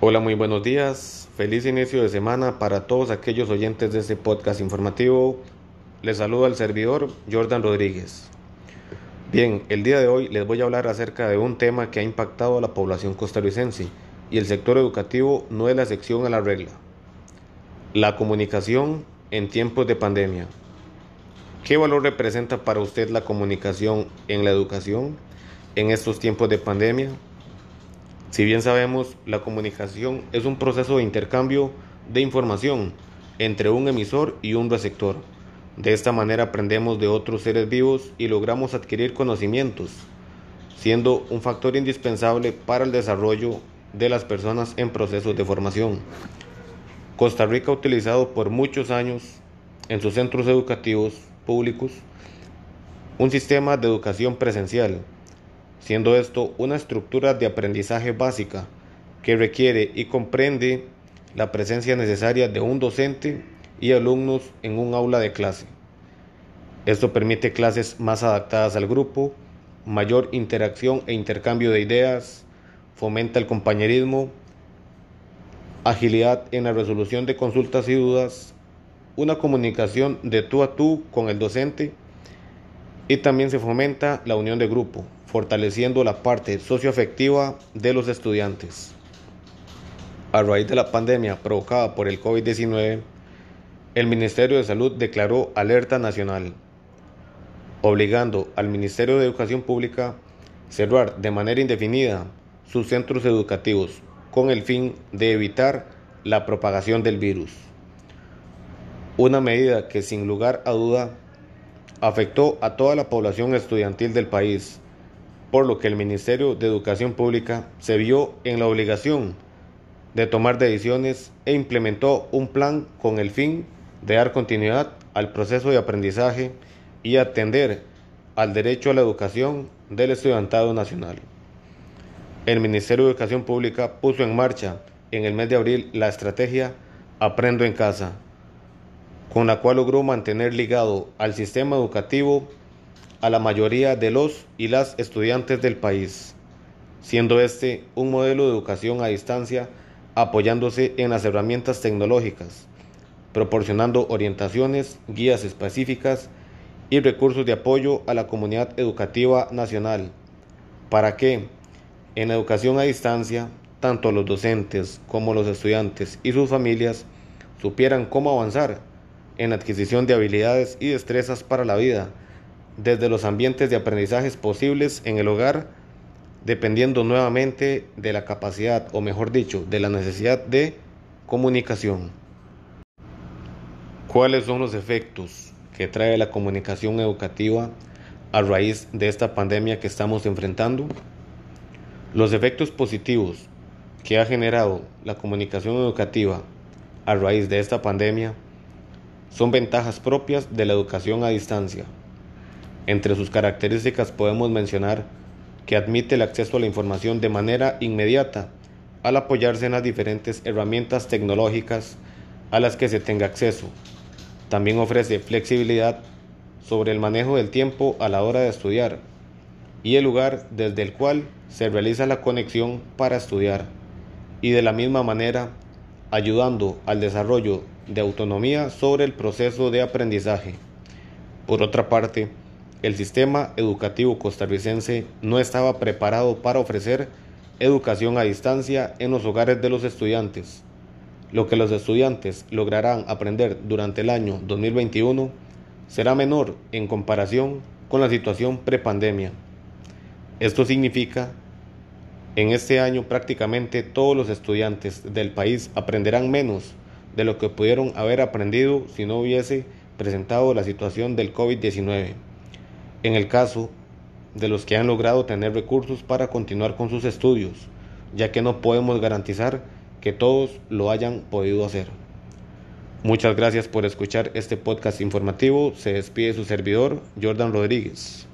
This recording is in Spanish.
Hola, muy buenos días. Feliz inicio de semana para todos aquellos oyentes de este podcast informativo. Les saluda el servidor Jordan Rodríguez. Bien, el día de hoy les voy a hablar acerca de un tema que ha impactado a la población costarricense y el sector educativo no es la sección a la regla. La comunicación en tiempos de pandemia. ¿Qué valor representa para usted la comunicación en la educación en estos tiempos de pandemia? Si bien sabemos, la comunicación es un proceso de intercambio de información entre un emisor y un receptor. De esta manera aprendemos de otros seres vivos y logramos adquirir conocimientos, siendo un factor indispensable para el desarrollo de las personas en procesos de formación. Costa Rica ha utilizado por muchos años en sus centros educativos públicos un sistema de educación presencial siendo esto una estructura de aprendizaje básica que requiere y comprende la presencia necesaria de un docente y alumnos en un aula de clase. Esto permite clases más adaptadas al grupo, mayor interacción e intercambio de ideas, fomenta el compañerismo, agilidad en la resolución de consultas y dudas, una comunicación de tú a tú con el docente y también se fomenta la unión de grupo, fortaleciendo la parte socioafectiva de los estudiantes. A raíz de la pandemia provocada por el COVID-19, el Ministerio de Salud declaró alerta nacional, obligando al Ministerio de Educación Pública a cerrar de manera indefinida sus centros educativos con el fin de evitar la propagación del virus. Una medida que sin lugar a duda afectó a toda la población estudiantil del país, por lo que el Ministerio de Educación Pública se vio en la obligación de tomar decisiones e implementó un plan con el fin de dar continuidad al proceso de aprendizaje y atender al derecho a la educación del estudiantado nacional. El Ministerio de Educación Pública puso en marcha en el mes de abril la estrategia Aprendo en casa, con la cual logró mantener ligado al sistema educativo a la mayoría de los y las estudiantes del país, siendo este un modelo de educación a distancia apoyándose en las herramientas tecnológicas, proporcionando orientaciones, guías específicas y recursos de apoyo a la comunidad educativa nacional, para que en educación a distancia tanto los docentes como los estudiantes y sus familias supieran cómo avanzar en adquisición de habilidades y destrezas para la vida, desde los ambientes de aprendizajes posibles en el hogar, dependiendo nuevamente de la capacidad, o mejor dicho, de la necesidad de comunicación. ¿Cuáles son los efectos que trae la comunicación educativa a raíz de esta pandemia que estamos enfrentando? Los efectos positivos que ha generado la comunicación educativa a raíz de esta pandemia son ventajas propias de la educación a distancia entre sus características podemos mencionar que admite el acceso a la información de manera inmediata al apoyarse en las diferentes herramientas tecnológicas a las que se tenga acceso. También ofrece flexibilidad sobre el manejo del tiempo a la hora de estudiar y el lugar desde el cual se realiza la conexión para estudiar y de la misma manera ayudando al desarrollo de autonomía sobre el proceso de aprendizaje. Por otra parte, el sistema educativo costarricense no estaba preparado para ofrecer educación a distancia en los hogares de los estudiantes. Lo que los estudiantes lograrán aprender durante el año 2021 será menor en comparación con la situación prepandemia. Esto significa en este año prácticamente todos los estudiantes del país aprenderán menos de lo que pudieron haber aprendido si no hubiese presentado la situación del COVID-19 en el caso de los que han logrado tener recursos para continuar con sus estudios, ya que no podemos garantizar que todos lo hayan podido hacer. Muchas gracias por escuchar este podcast informativo. Se despide su servidor, Jordan Rodríguez.